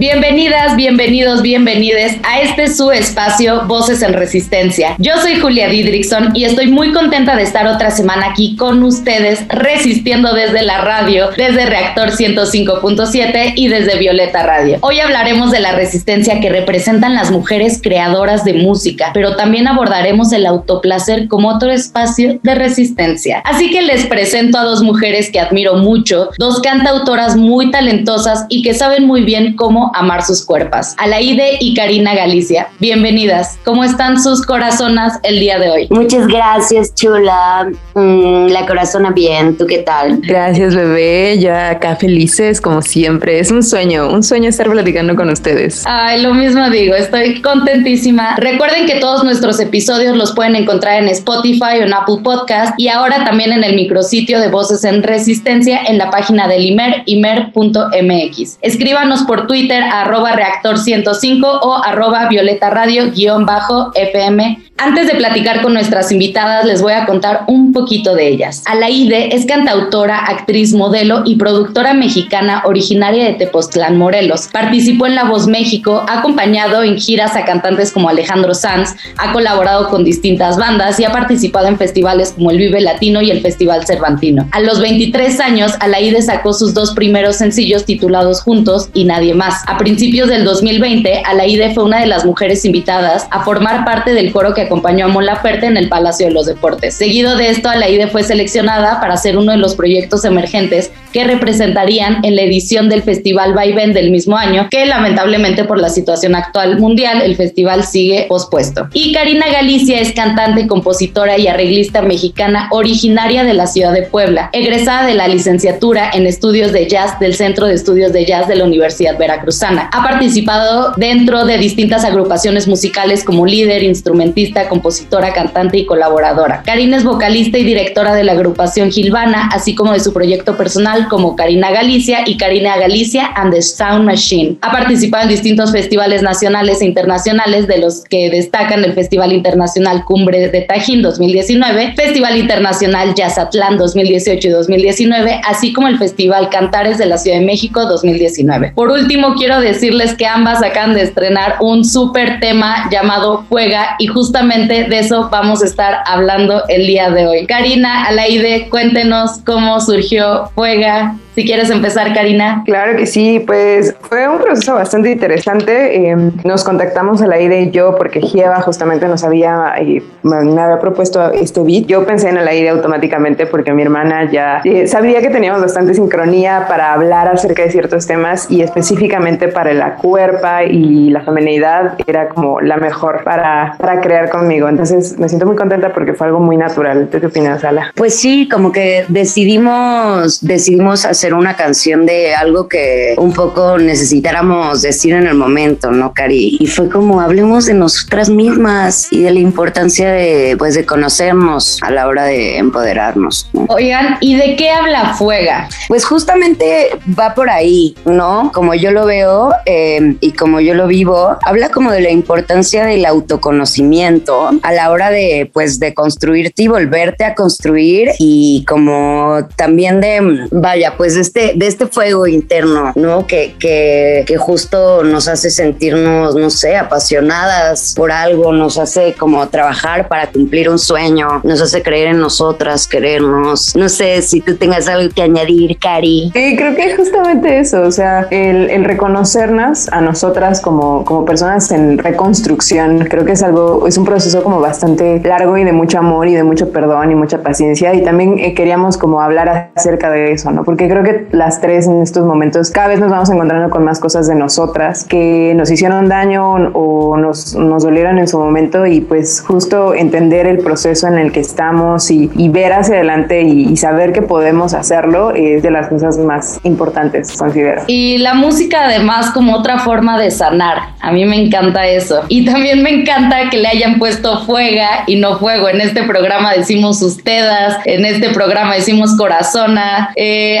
Bienvenidas, bienvenidos, bienvenides a este su espacio Voces en Resistencia. Yo soy Julia Didrikson y estoy muy contenta de estar otra semana aquí con ustedes resistiendo desde la radio, desde Reactor 105.7 y desde Violeta Radio. Hoy hablaremos de la resistencia que representan las mujeres creadoras de música, pero también abordaremos el autoplacer como otro espacio de resistencia. Así que les presento a dos mujeres que admiro mucho, dos cantautoras muy talentosas y que saben muy bien cómo amar sus cuerpos. Alaide y Karina Galicia, bienvenidas. ¿Cómo están sus corazonas el día de hoy? Muchas gracias, chula. Mm, la corazona bien, ¿tú qué tal? Gracias, bebé. Ya acá felices, como siempre. Es un sueño, un sueño estar platicando con ustedes. Ay, lo mismo digo, estoy contentísima. Recuerden que todos nuestros episodios los pueden encontrar en Spotify o en Apple Podcast y ahora también en el micrositio de Voces en Resistencia en la página del IMER, imer.mx. Escríbanos por Twitter arroba reactor 105 o arroba violeta radio guion bajo FM. Antes de platicar con nuestras invitadas, les voy a contar un poquito de ellas. Alaide es cantautora, actriz, modelo y productora mexicana originaria de Tepoztlán, Morelos. Participó en La Voz México, ha acompañado en giras a cantantes como Alejandro Sanz, ha colaborado con distintas bandas y ha participado en festivales como el Vive Latino y el Festival Cervantino. A los 23 años, Alaide sacó sus dos primeros sencillos titulados Juntos y Nadie Más. A principios del 2020, Alaide fue una de las mujeres invitadas a formar parte del coro que acompañó a Mon Laferte en el Palacio de los Deportes. Seguido de esto, Alaide fue seleccionada para ser uno de los proyectos emergentes que representarían en la edición del Festival Vaivén del mismo año, que lamentablemente por la situación actual mundial, el festival sigue pospuesto. Y Karina Galicia es cantante, compositora y arreglista mexicana originaria de la ciudad de Puebla, egresada de la licenciatura en estudios de jazz del Centro de Estudios de Jazz de la Universidad Veracruzana. Ha participado dentro de distintas agrupaciones musicales como líder, instrumentista, compositora, cantante y colaboradora. Karina es vocalista y directora de la agrupación Gilvana, así como de su proyecto personal como Karina Galicia y Karina Galicia and the Sound Machine. Ha participado en distintos festivales nacionales e internacionales, de los que destacan el Festival Internacional Cumbre de Tajín 2019, Festival Internacional Jazzatlán 2018 y 2019, así como el Festival Cantares de la Ciudad de México 2019. Por último, quiero decirles que ambas acaban de estrenar un súper tema llamado Juega y justamente de eso vamos a estar hablando el día de hoy. Karina, Alaide, cuéntenos cómo surgió Juega si quieres empezar, Karina. Claro que sí, pues fue un proceso bastante interesante. Em, nos contactamos a la idea y yo porque Gieva justamente nos había, eh, me había propuesto este beat. Yo pensé en la idea automáticamente porque mi hermana ya eh, sabía que teníamos bastante sincronía para hablar acerca de ciertos temas y específicamente para la cuerpa y la feminidad era como la mejor para, para crear conmigo. Entonces me siento muy contenta porque fue algo muy natural. ¿Tú qué opinas, Ala? Pues sí, como que decidimos, decidimos hacer una canción de algo que un poco necesitáramos decir en el momento, ¿no, Cari? Y fue como hablemos de nosotras mismas y de la importancia de, pues, de conocernos a la hora de empoderarnos. Oigan, ¿y de qué habla Fuega? Pues justamente va por ahí, ¿no? Como yo lo veo em, y como yo lo vivo, habla como de la importancia del autoconocimiento a la hora de, pues, de construirte y volverte a construir y como también de vaya, pues de este, de este fuego interno, ¿no? Que, que, que justo nos hace sentirnos, no sé, apasionadas por algo, nos hace como trabajar para cumplir un sueño, nos hace creer en nosotras, querernos. No sé si tú tengas algo que añadir, Cari. Sí, creo que es justamente eso, o sea, el, el reconocernos a nosotras como, como personas en reconstrucción, creo que es algo, es un proceso como bastante largo y de mucho amor y de mucho perdón y mucha paciencia y también eh, queríamos como hablar acerca de eso, ¿no? Porque creo creo que las tres en estos momentos cada vez nos vamos encontrando con más cosas de nosotras que nos hicieron daño o nos, nos dolieron en su momento y pues justo entender el proceso en el que estamos y, ver hacia adelante y, saber que podemos hacerlo es de las cosas más importantes, considero. Y la música además como otra forma de sanar. A mí me encanta eso. Y también me encanta que le hayan puesto fuega y no fuego. En este programa decimos ustedes, en este programa decimos corazona. Eh,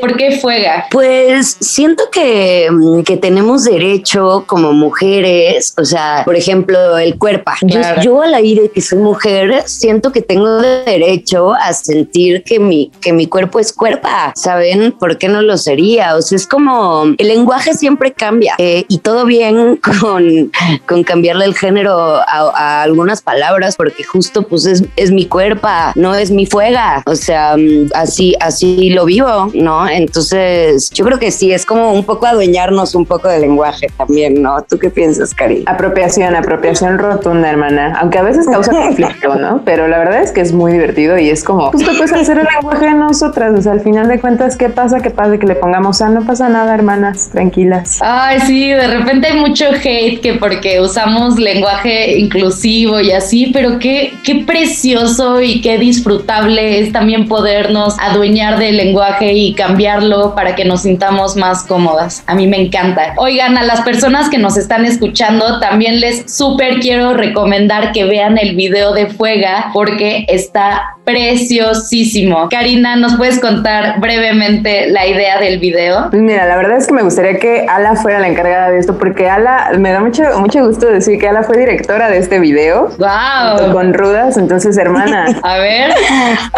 ¿por qué fuega? Pues siento que, mm, que tenemos derecho como mujeres, o sea, por ejemplo, el cuerpo. Yo, yo al aire que soy mujer, siento que tengo derecho a sentir que mi, que mi cuerpo es cuerpo. ¿Saben por qué no lo sería? O sea, es como el lenguaje siempre cambia eh, y todo bien con, con cambiarle el género a, algunas palabras porque justo pues es, es mi cuerpo, no es mi fuega. O sea, mm, así, así lo vivo, ¿no? Entonces, yo creo que sí, es como un poco adueñarnos un poco del lenguaje también, ¿no? ¿Tú qué piensas, Cari? Apropiación, apropiación rotunda, hermana. Aunque a veces causa conflicto, ¿no? Pero la verdad es que es muy divertido y es como, justo pues hacer el lenguaje de nosotras. O sea, al final de cuentas, ¿qué pasa? ¿Qué pasa? Que le pongamos, ah, no pasa nada, hermanas, tranquilas. Ay, sí, de repente hay mucho hate que porque usamos lenguaje inclusivo y así, pero qué, qué precioso y qué disfrutable es también podernos adueñar del lenguaje y cambiarlo para que nos sintamos más cómodas. A mí me encanta. Oigan, a las personas que nos están escuchando, también les súper quiero recomendar que vean el video de Fuega porque está preciosísimo. Karina, ¿nos puedes contar brevemente la idea del video? Pues mira, la verdad es que me gustaría que Ala fuera la encargada de esto porque Ala, me da mucho, mucho gusto decir que Ala fue directora de este video. ¡Wow! Con Rudas, entonces hermana. A ver.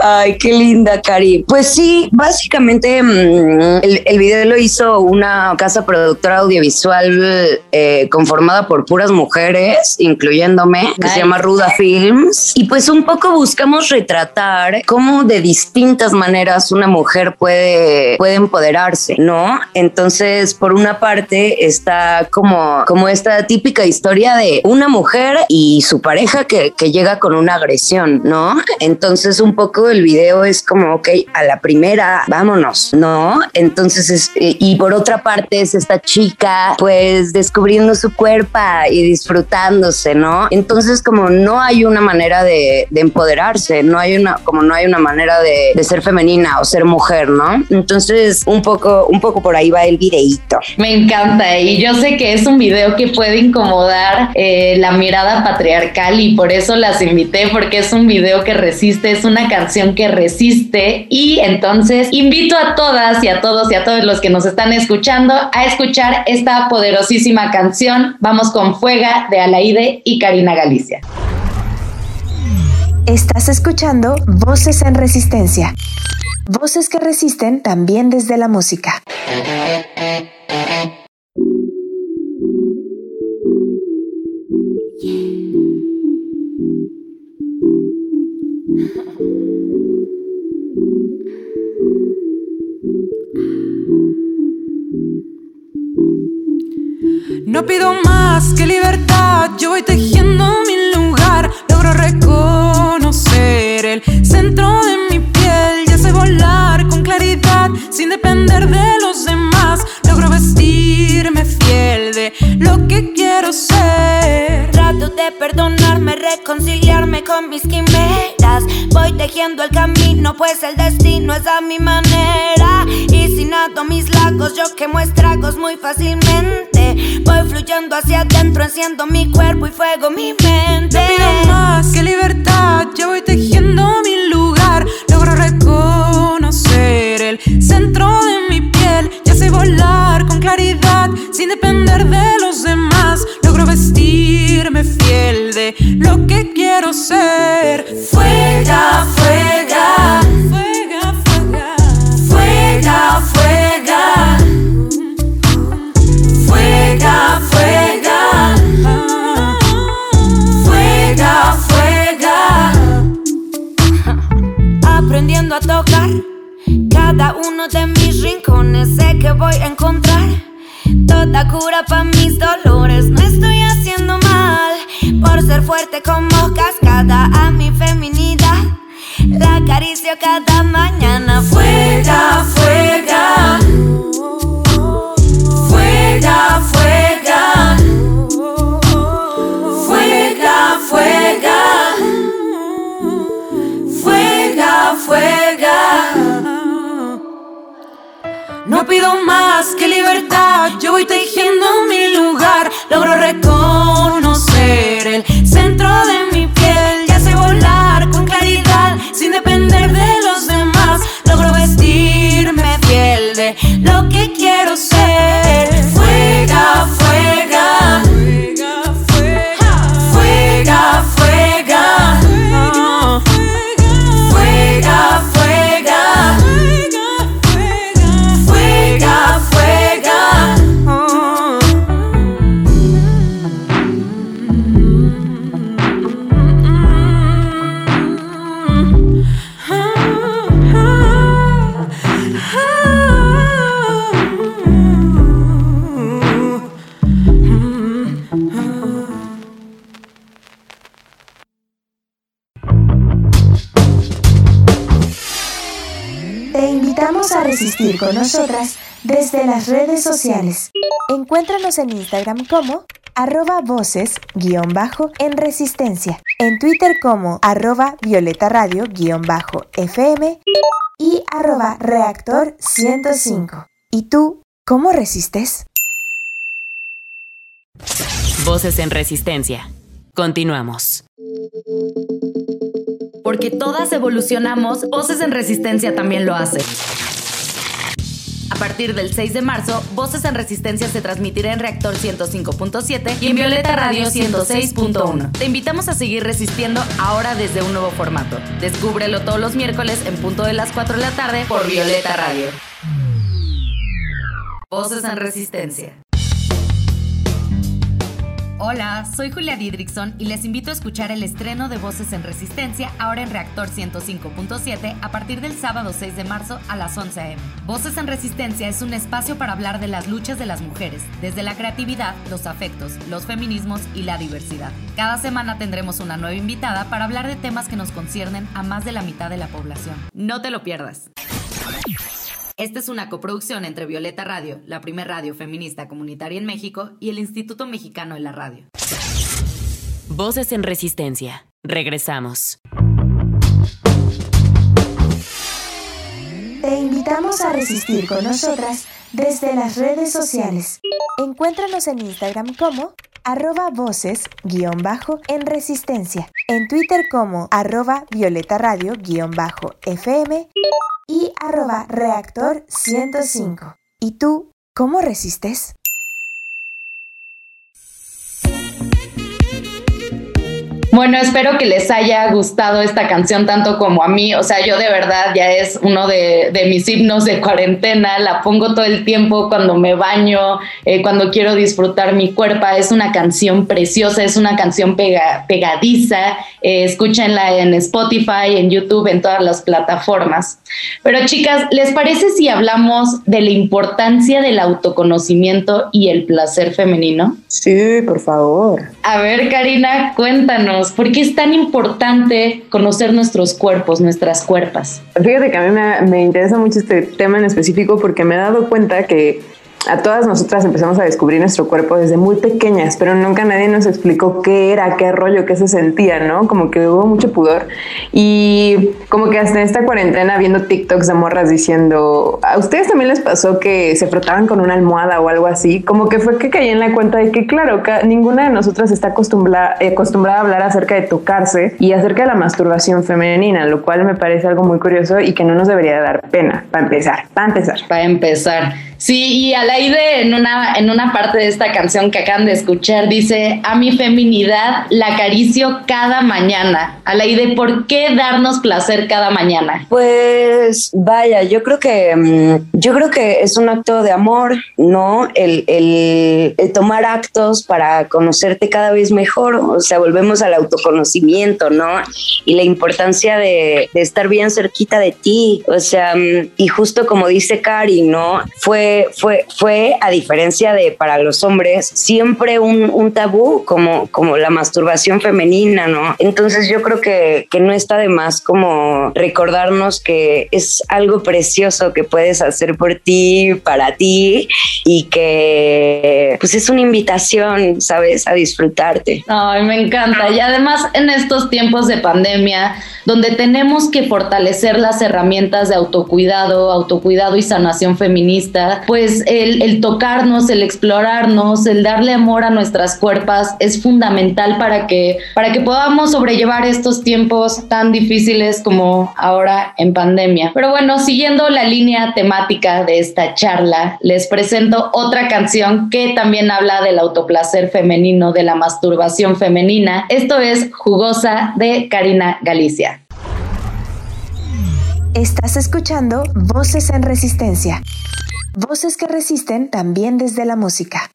Ay, qué linda, Cari. Pues sí, básicamente mm, el, video lo hizo una casa productora audiovisual eh, conformada por puras mujeres, incluyéndome, que se llama Ruda Films. Y pues un poco buscamos retratar cómo de distintas maneras una mujer puede, puede empoderarse, ¿no? Entonces, por una parte está como, como esta típica historia de una mujer y su pareja que, que llega con una agresión, ¿no? Entonces, un poco el video es como, ok, a la primera, vámonos, ¿no? Entonces, es, y por otra parte es esta chica, pues, descubriendo su cuerpo y disfrutándose, ¿no? Entonces, como no hay una manera de, de empoderarse, no hay una como no hay una manera de, ser femenina o ser mujer, ¿no? Entonces, un poco, un poco por ahí va el videíto. Me encanta y yo sé que es un video que puede incomodar eh, la mirada patriarcal y por eso las invité porque es un video que resiste, es una canción que resiste y entonces invito a todas y a todos y a todos los que nos están escuchando a escuchar esta poderosísima canción. Vamos con Fuega de Alaide y Karina Galicia. Estás escuchando Voces en Resistencia. Voces que resisten también desde la música. No pido más que libertad, yo voy tejiendo mi lugar, logro reconocer el centro de mi piel, ya sé volar con claridad, sin depender de los demás, logro vestirme fiel de lo que quiero ser. Trato de perdonarme, reconciliarme con mis quimeras, voy tejiendo el camino, pues el destino es a mi manera, y si nado mis lagos, yo quemo estragos muy fácilmente. Voy fluyendo hacia adentro, enciendo mi cuerpo y fuego mi mente. No pido más que libertad, yo voy tejiendo mi de los demás. Logro vestirme fiel de lo que quiero ser. Fuega, fuega. Toda cura para mis dolores. No estoy haciendo mal por ser fuerte como cascada a mi feminidad. La acaricio cada mañana. Fuega, fuega. Yo voy tejiendo mi. Invitamos a resistir con nosotras desde las redes sociales. Encuéntranos en Instagram como arroba voces guion bajo en resistencia, en Twitter como arroba violeta radio guion bajo fm y arroba reactor 105. ¿Y tú cómo resistes? Voces en resistencia. Continuamos. Porque todas evolucionamos, Voces en Resistencia también lo hace. A partir del 6 de marzo, Voces en Resistencia se transmitirá en Reactor 105.7 y en Violeta Radio 106.1. Te invitamos a seguir resistiendo ahora desde un nuevo formato. Descúbrelo todos los miércoles en punto de las 4 de la tarde por Violeta Radio. Voces en Resistencia. Hola, soy Julia Didrikson y les invito a escuchar el estreno de Voces en Resistencia ahora en Reactor 105.7 a partir del sábado 6 de marzo a las 11 a.m. Voces en Resistencia es un espacio para hablar de las luchas de las mujeres, desde la creatividad, los afectos, los feminismos y la diversidad. Cada semana tendremos una nueva invitada para hablar de temas que nos conciernen a más de la mitad de la población. No te lo pierdas. Esta es una coproducción entre Violeta Radio, la primer radio feminista comunitaria en México, y el Instituto Mexicano de la Radio. Voces en resistencia. Regresamos. Te invitamos a resistir con nosotras desde las redes sociales. Encuéntranos en Instagram como arroba voces guion bajo en resistencia, en Twitter como arroba violeta radio guion bajo fm y arroba reactor 105. ¿Y tú cómo resistes? Bueno, espero que les haya gustado esta canción tanto como a mí. O sea, yo de verdad ya es uno de, de mis himnos de cuarentena. La pongo todo el tiempo cuando me baño, eh, cuando quiero disfrutar mi cuerpo. Es una canción preciosa, es una canción pega, pegadiza. Eh, escúchenla en Spotify, en YouTube, en todas las plataformas. Pero chicas, ¿les parece si hablamos de la importancia del autoconocimiento y el placer femenino? Sí, por favor. A ver, Karina, cuéntanos, ¿por qué es tan importante conocer nuestros cuerpos, nuestras cuerpas? Fíjate que a mí me, me interesa mucho este tema en específico porque me he dado cuenta que a todas nosotras empezamos a descubrir nuestro cuerpo desde muy pequeñas, pero nunca nadie nos explicó qué era, qué rollo, qué se sentía, ¿no? Como que hubo mucho pudor. Y como que hasta esta cuarentena viendo TikToks de morras diciendo, ¿a ustedes también les pasó que se frotaban con una almohada o algo así? Como que fue que caí en la cuenta de que, claro, ca- ninguna de nosotras está acostumbrada, acostumbrada a hablar acerca de tocarse y acerca de la masturbación femenina, lo cual me parece algo muy curioso y que no nos debería de dar pena, para empezar, para empezar. Para empezar. Sí, y Alaide en una, en una parte de esta canción que acaban de escuchar dice, a mi feminidad la acaricio cada mañana. Alaide, ¿por qué darnos placer cada mañana? Pues vaya, yo creo que mm, yo creo que es un acto de amor, ¿no? El, el- el tomar actos para conocerte cada vez mejor, o sea, volvemos al autoconocimiento, ¿no? Y la importancia de, de estar bien cerquita de ti, o sea, mm, y justo como dice Cari, ¿no? Fue, fue, fue a diferencia de para los hombres, siempre un, tabú como, como la masturbación femenina, ¿no? Entonces yo creo que, que no está de más como recordarnos que es algo precioso que puedes hacer por ti, para ti, y que pues es una invitación, ¿sabes? A disfrutarte. Ay, me encanta. Y además en estos tiempos de pandemia, donde tenemos que fortalecer las herramientas de autocuidado, autocuidado y sanación feminista, pues el, el tocarnos, el explorarnos, el darle amor a nuestras cuerpas es fundamental para que, para que podamos sobrellevar estos tiempos tan difíciles como ahora en pandemia. Pero bueno, siguiendo la línea temática de esta charla, les presento otra canción que también habla del autoplacer femenino, de la masturbación femenina. Esto es Jugosa de Karina Galicia. Estás escuchando Voces en Resistencia. Voces que resisten también desde la música.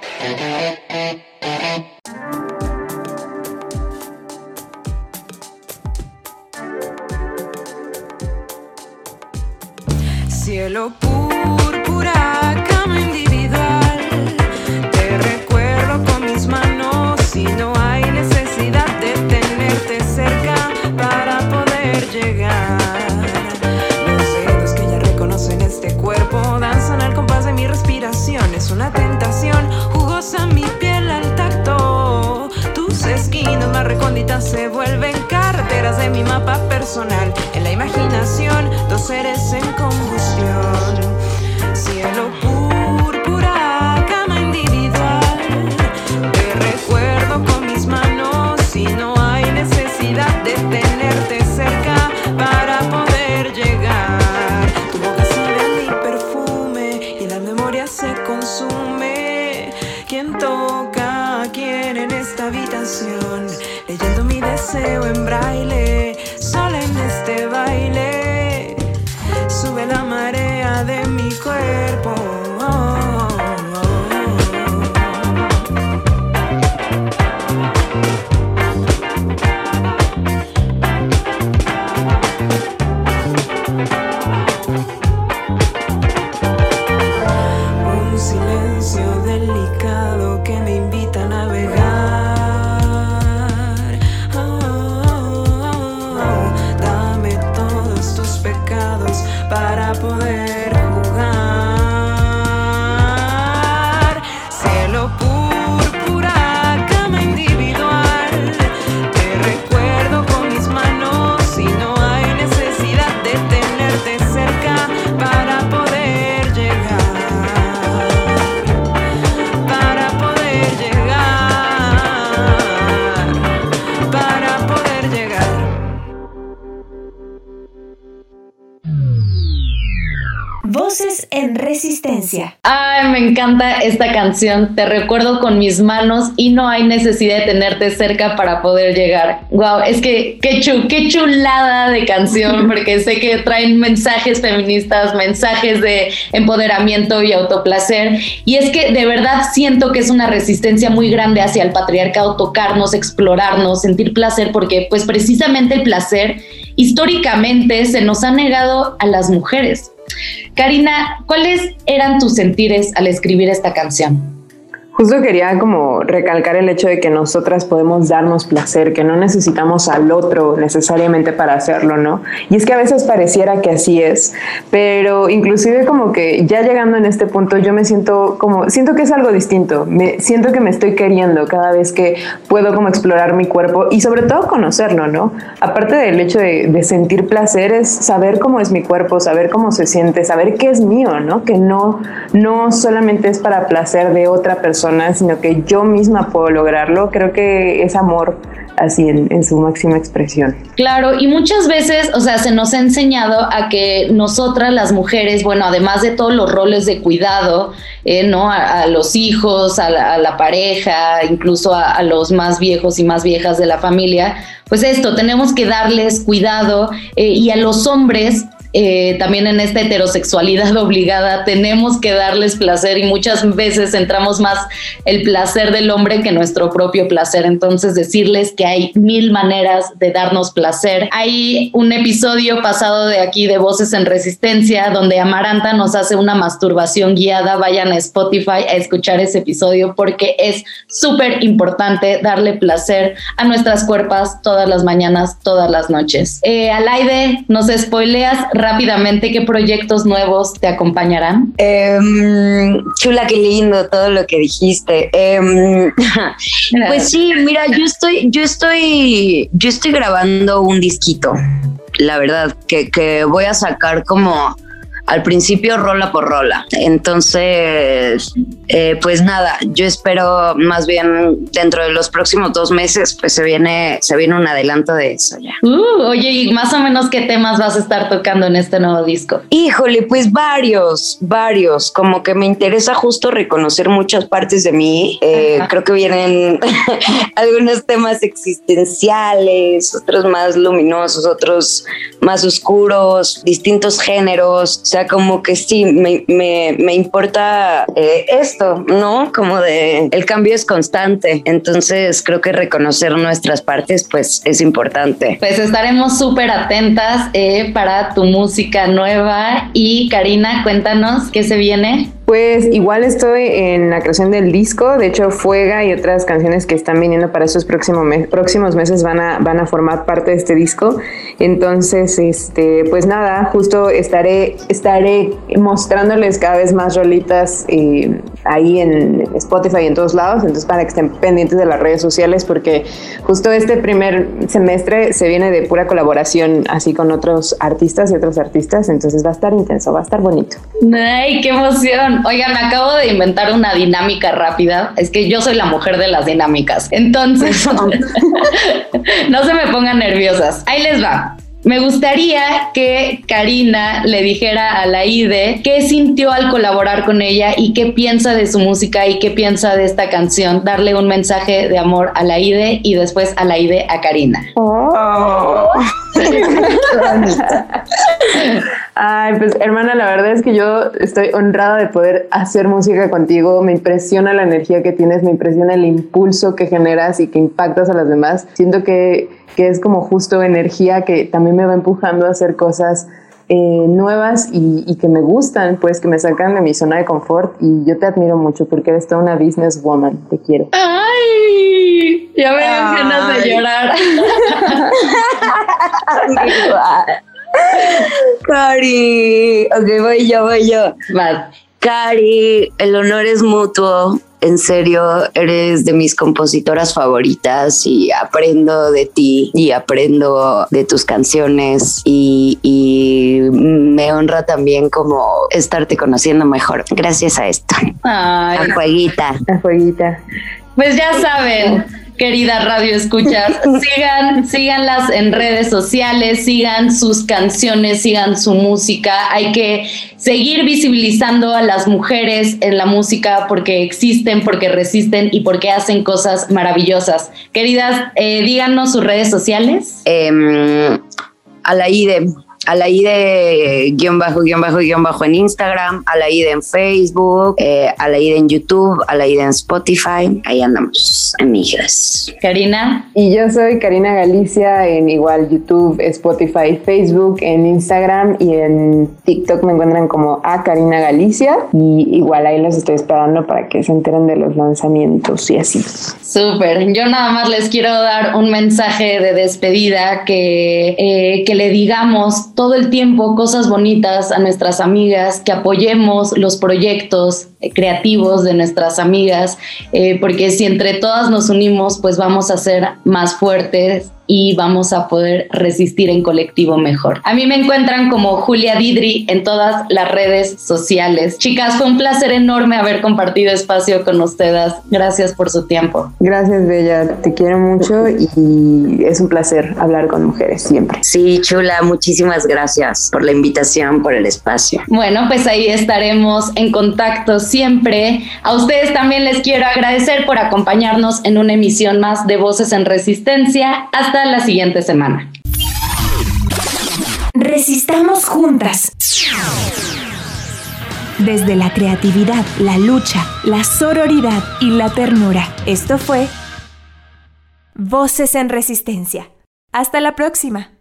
Se vuelven carreteras de mi mapa personal. En la imaginación, dos seres en combustión. Encanta esta canción. Te recuerdo con mis manos y no hay necesidad de tenerte cerca para poder llegar. Wow, es que qué, chu- qué chulada de canción, porque sé que traen mensajes feministas, mensajes de empoderamiento y autoplacer. Y es que de verdad siento que es una resistencia muy grande hacia el patriarcado, tocarnos, explorarnos, sentir placer, porque pues precisamente el placer históricamente se nos ha negado a las mujeres. Karina, ¿cuáles eran tus sentires al escribir esta canción? Justo quería como recalcar el hecho de que nosotras podemos darnos placer, que no necesitamos al otro necesariamente para hacerlo, ¿no? Y es que a veces pareciera que así es, pero inclusive como que ya llegando en este punto yo me siento como, siento que es algo distinto, me siento que me estoy queriendo cada vez que puedo como explorar mi cuerpo y sobre todo conocerlo, ¿no? Aparte del hecho de, de sentir placer es saber cómo es mi cuerpo, saber cómo se siente, saber qué es mío, ¿no? Que no, no solamente es para placer de otra persona, sino que yo misma puedo lograrlo. Creo que es amor así en, su máxima expresión. Claro, y muchas veces, o sea, se nos ha enseñado a que nosotras las mujeres, bueno, además de todos los roles de cuidado, eh, ¿no? A, los hijos, a la, pareja, incluso a, a, los más viejos y más viejas de la familia, pues esto, tenemos que darles cuidado eh, y a los hombres eh, también en esta heterosexualidad obligada tenemos que darles placer y muchas veces centramos más el placer del hombre que nuestro propio placer. Entonces decirles que hay mil maneras de darnos placer. Hay un episodio pasado de aquí de Voces en Resistencia donde Amaranta nos hace una masturbación guiada. Vayan a Spotify a escuchar ese episodio porque es súper importante darle placer a nuestras cuerpas todas las mañanas, todas las noches. Eh, Alaide, nos spoileas rápidamente qué proyectos nuevos te acompañarán. Eh, chula, qué lindo todo lo que dijiste. Eh, pues sí, mira, yo estoy, yo estoy, yo estoy grabando un disquito, la verdad, que, que voy a sacar como al principio rola por rola. Entonces, eh, pues nada, yo espero más bien dentro de los próximos dos meses, pues se viene, se viene un adelanto de eso ya. Uh, oye, y más o menos qué temas vas a estar tocando en este nuevo disco? Híjole, pues varios, varios. Como que me interesa justo reconocer muchas partes de mí. Eh, creo que vienen algunos temas existenciales, otros más luminosos, otros más oscuros, distintos géneros. O sea, como que sí, me, me, me importa eh, esto, ¿no? Como de el cambio es constante. Entonces creo que reconocer nuestras partes, pues es importante. Pues estaremos súper atentas eh, para tu música nueva. Y Karina, cuéntanos qué se viene. Pues igual estoy en la creación del disco, de hecho Fuega y otras canciones que están viniendo para estos próximos, próximos meses van a, van a formar parte de este disco. Entonces, este, pues nada, justo estaré, estaré mostrándoles cada vez más rolitas eh, ahí en Spotify y en todos lados, entonces para que estén pendientes de las redes sociales porque justo este primer semestre se viene de pura colaboración así con otros artistas y otros artistas, entonces va a estar intenso, va a estar bonito. ¡Ay, qué emoción! Oigan, me acabo de inventar una dinámica rápida. Es que yo soy la mujer de las dinámicas. Entonces, no se me pongan nerviosas. Ahí les va. Me gustaría que Karina le dijera a la IDE qué sintió al colaborar con ella y qué piensa de su música y qué piensa de esta canción. Darle un mensaje de amor a la IDE y después a la IDE a Karina. Oh. Ay, pues hermana, la verdad es que yo estoy honrada de poder hacer música contigo. Me impresiona la energía que tienes, me impresiona el impulso que generas y que impactas a las demás. Siento que, que es como justo energía que también me va empujando a hacer cosas eh, nuevas y, que me gustan, pues que me sacan de mi zona de confort y yo te admiro mucho porque eres toda una businesswoman, te quiero. ¡Ay! Ya me dan ganas de llorar. Cari, ok, voy yo, voy yo. Cari, el honor es mutuo. En serio, eres de mis compositoras favoritas y aprendo de ti y aprendo de tus canciones y, me honra también como estarte conociendo mejor gracias a esto. Ay. A jueguita. A jueguita. Pues ya saben querida radio escuchas, sigan, síganlas en redes sociales, sigan sus canciones, sigan su música. Hay que seguir visibilizando a las mujeres en la música porque existen, porque resisten y porque hacen cosas maravillosas. Queridas, eh, díganos sus redes sociales. Em, a la IDE a la de guion bajo, guion bajo, guion bajo en Instagram, a la ida en Facebook, eh, a la ida en YouTube, a la ida en Spotify. Ahí andamos, amigas. Karina. Y yo soy Karina Galicia en igual YouTube, Spotify, Facebook, en Instagram y en TikTok me encuentran como a Karina Galicia. Y igual ahí los estoy esperando para que se enteren de los lanzamientos y así. Súper. Yo nada más les quiero dar un mensaje de despedida que, eh, que le digamos todo el tiempo cosas bonitas a nuestras amigas, que apoyemos los proyectos eh, creativos de nuestras amigas, eh, porque si entre todas nos unimos, pues vamos a ser más fuertes y vamos a poder resistir en colectivo mejor. A mí me encuentran como Julia Didri en todas las redes sociales. Chicas, fue un placer enorme haber compartido espacio con ustedes. Gracias por su tiempo. Gracias, Bella. Te quiero mucho y es un placer hablar con mujeres siempre. Sí, chula, muchísimas gracias por la invitación, por el espacio. Bueno, pues ahí estaremos en contacto siempre. A ustedes también les quiero agradecer por acompañarnos en una emisión más de Voces en Resistencia. Hasta la siguiente semana. Resistamos juntas. Desde la creatividad, la lucha, la sororidad y la ternura. Esto fue Voces en Resistencia. Hasta la próxima.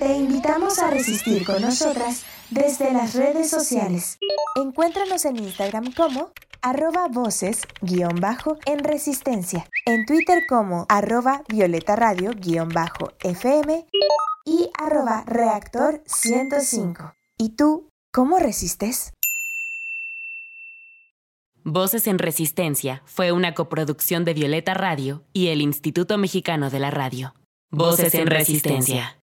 Te invitamos a resistir con nosotras desde las redes sociales. Encuéntranos en Instagram como arroba voces guion bajo en resistencia, en Twitter como arroba violeta radio guion bajo FM y arroba reactor 105. ¿Y tú cómo resistes? Voces en Resistencia fue una coproducción de Violeta Radio y el Instituto Mexicano de la Radio. Voces en Resistencia.